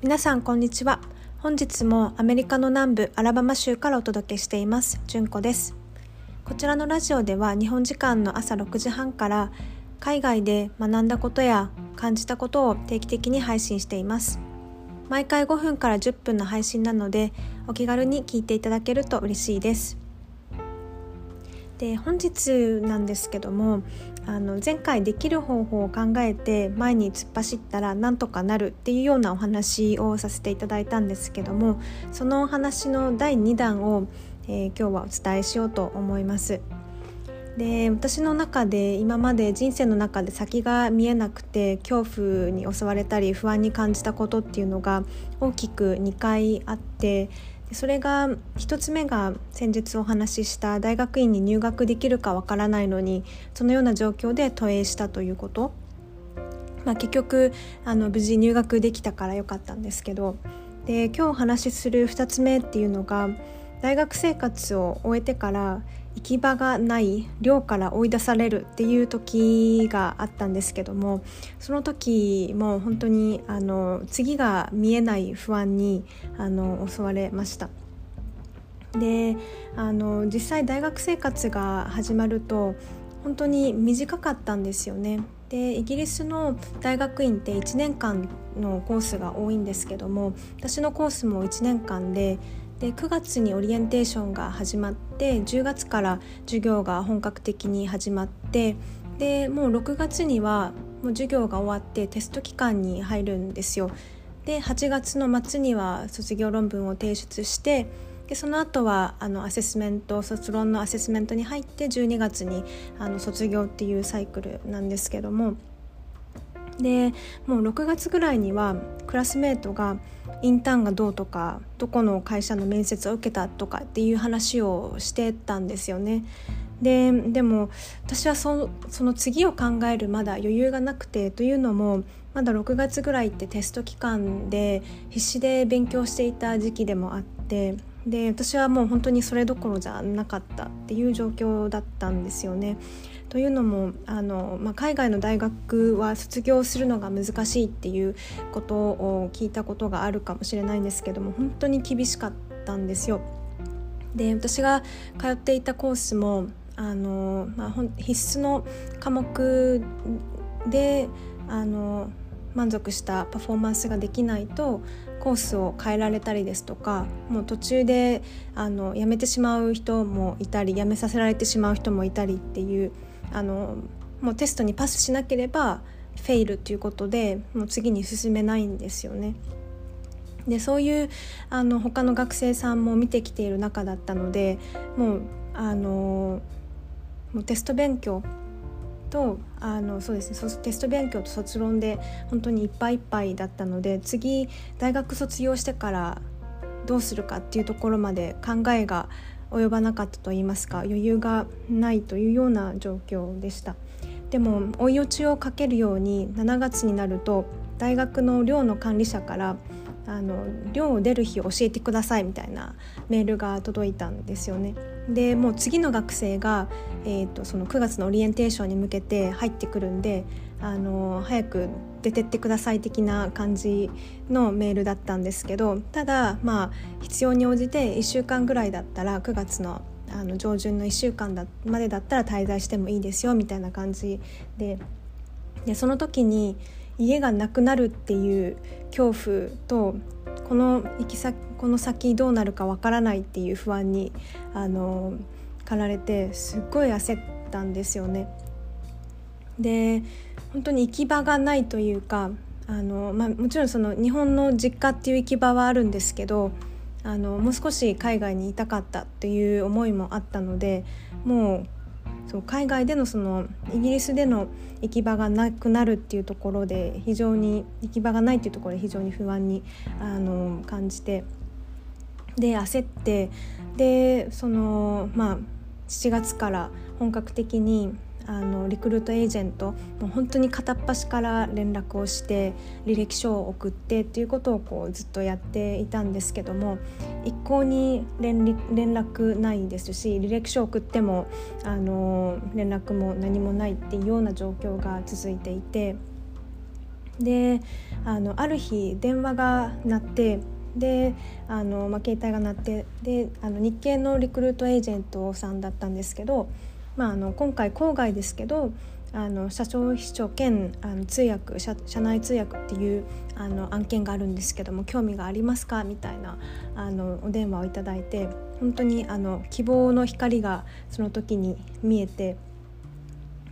皆さんこんにちは。本日もアメリカの南部アラバマ州からお届けしています純子です。こちらのラジオでは日本時間の朝6時半から海外で学んだことや感じたことを定期的に配信しています。毎回5分から10分の配信なのでお気軽に聞いていただけると嬉しいです。で本日なんですけどもあの前回できる方法を考えて前に突っ走ったらなんとかなるっていうようなお話をさせていただいたんですけどもそのお話の第2弾を、えー、今日はお伝えしようと思います。で私の中で今まで人生の中で先が見えなくて恐怖に襲われたり不安に感じたことっていうのが大きく2回あってそれが1つ目が先日お話しした大学院に入学できるかわからないのにそのような状況で投影したということ、まあ、結局あの無事入学できたからよかったんですけど。で今日お話しする2つ目っていうのが大学生活を終えてから行き場がない寮から追い出されるっていう時があったんですけどもその時も本当にあの次が見えない不安にあの襲われました。であの実際大学生活が始まると本当に短かったんですよね。でイギリスの大学院って1年間のコースが多いんですけども私のコースも1年間でで9月にオリエンテーションが始まって10月から授業が本格的に始まってでもう6月にはもう授業が終わってテスト期間に入るんですよ。で8月の末には卒業論文を提出してでその後はあのアセスメント卒論のアセスメントに入って12月にあの卒業っていうサイクルなんですけどもでもう6月ぐらいにはクラスメートがインターンがどうとかどこの会社の面接を受けたとかっていう話をしてたんですよね。ででも私はそその次を考えるまだ余裕がなくてというのもまだ6月ぐらいってテスト期間で必死で勉強していた時期でもあってで私はもう本当にそれどころじゃなかったっていう状況だったんですよね。というのもあの、まあ、海外の大学は卒業するのが難しいっていうことを聞いたことがあるかもしれないんですけども本当に厳しかったんですよ。で私が通っていたコースもあの、まあ、必須の科目であの満足したパフォーマンスができないとコースを変えられたりですとかもう途中であの辞めてしまう人もいたり辞めさせられてしまう人もいたりっていうあのもうテストにパスしなければフェイルっていうことでもう次に進めないんですよね。でそういうあの他の学生さんも見てきている中だったのでもうあのもうテスト勉強とあのそうですねテスト勉強と卒論で本当にいっぱいいっぱいだったので次大学卒業してからどうするかっていうところまで考えが及ばなかったといいますか余裕がないというような状況でした。でも追い落ちをかけるように7月になると大学の寮の管理者からあの寮を出る日教えてくださいみたいなメールが届いたんですよね。でもう次の学生が、えーと、その9月のオリエンテーションに向けて入ってくるんであの早く出てってください的な感じのメールだったんですけどただまあ必要に応じて1週間ぐらいだったら9月のあの上旬の1週間だまでだったら滞在してもいいですよみたいな感じででその時に家がなくなるっていう恐怖とこの行き先この先どうなるかわからないっていう不安にあの駆られてすっごい焦ったんですよね。で本当に行き場がないというかあの、まあ、もちろんその日本の実家っていう行き場はあるんですけどあのもう少し海外にいたかったという思いもあったのでもうそう海外でのそのイギリスでの行き場がなくなるっていうところで非常に行き場がないっていうところで非常に不安にあの感じてで焦ってでそのまあ7月から本格的にあのリクルートエージェントもう本当に片っ端から連絡をして履歴書を送ってっていうことをこうずっとやっていたんですけども一向に連絡ないですし履歴書を送ってもあの連絡も何もないっていうような状況が続いていてであのある日電話が鳴ってであの、まあ、携帯が鳴ってであの日系のリクルートエージェントさんだったんですけど、まあ、あの今回郊外ですけどあの社長秘書兼あの通訳社内通訳っていうあの案件があるんですけども興味がありますか？みたいなあのお電話をいただいて本当にあの希望の光がその時に見えて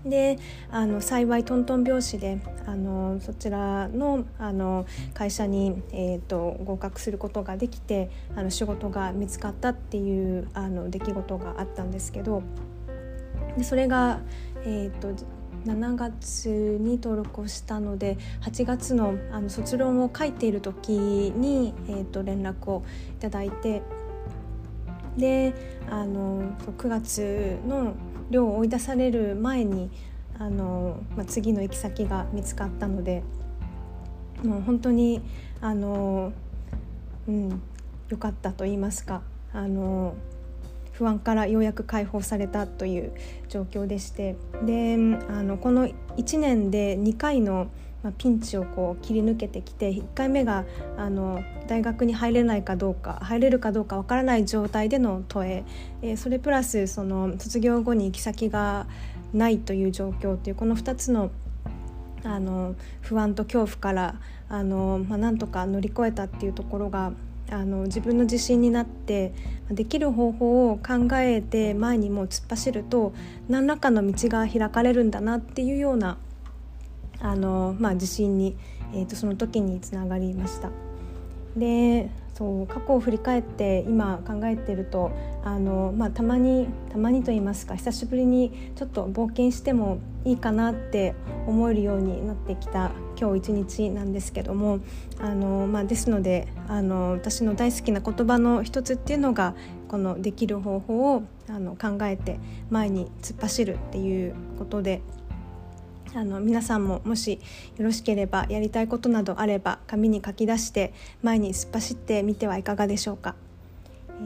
であの幸いトントン拍子であのそちらのあの会社に、えーと、合格することができてあの仕事が見つかったっていうあの出来事があったんですけどでそれが、えーと、7月に登録をしたので8月のあの卒論を書いている時に、えーと連絡をいただいてであの9月の寮を追い出される前にあの、まあ、次の行き先が見つかったのでもう本当にあの、うん、よかったと言いますかあの不安からようやく解放されたという状況でしてであのこの1年で2回の、ピンチをこう切り抜けてきて1回目があの大学に入れないかどうか入れるかどうかわからない状態での問ええ、それプラスその卒業後に行き先がないという状況というこの2つのあの不安と恐怖からあの、まあ、なんとか乗り越えたっていうところがあの自分の自信になってできる方法を考えて前にもう突っ走ると何らかの道が開かれるんだなっていうようなあの、まあ、自信に、えーと、その時につながりました。でそう過去を振り返って今考えてるとあの、まあ、たまにたまにと言いますか久しぶりにちょっと冒険してもいいかなって思えるようになってきた今日一日なんですけどもあの、まあ、ですのであの私の大好きな言葉の一つっていうのがこのできる方法をあの考えて前に突っ走るっていうことであの皆さんももしよろしければやりたいことなどあれば紙に書き出して前に突っ走ってみてはいかがでしょうか、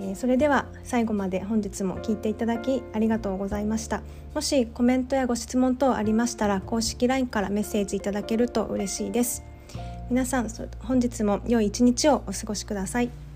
えー、それでは最後まで本日も聞いていただきありがとうございました。もしコメントやご質問等ありましたら公式 LINE からメッセージいただけると嬉しいです。皆さん本日も良い一日をお過ごしください。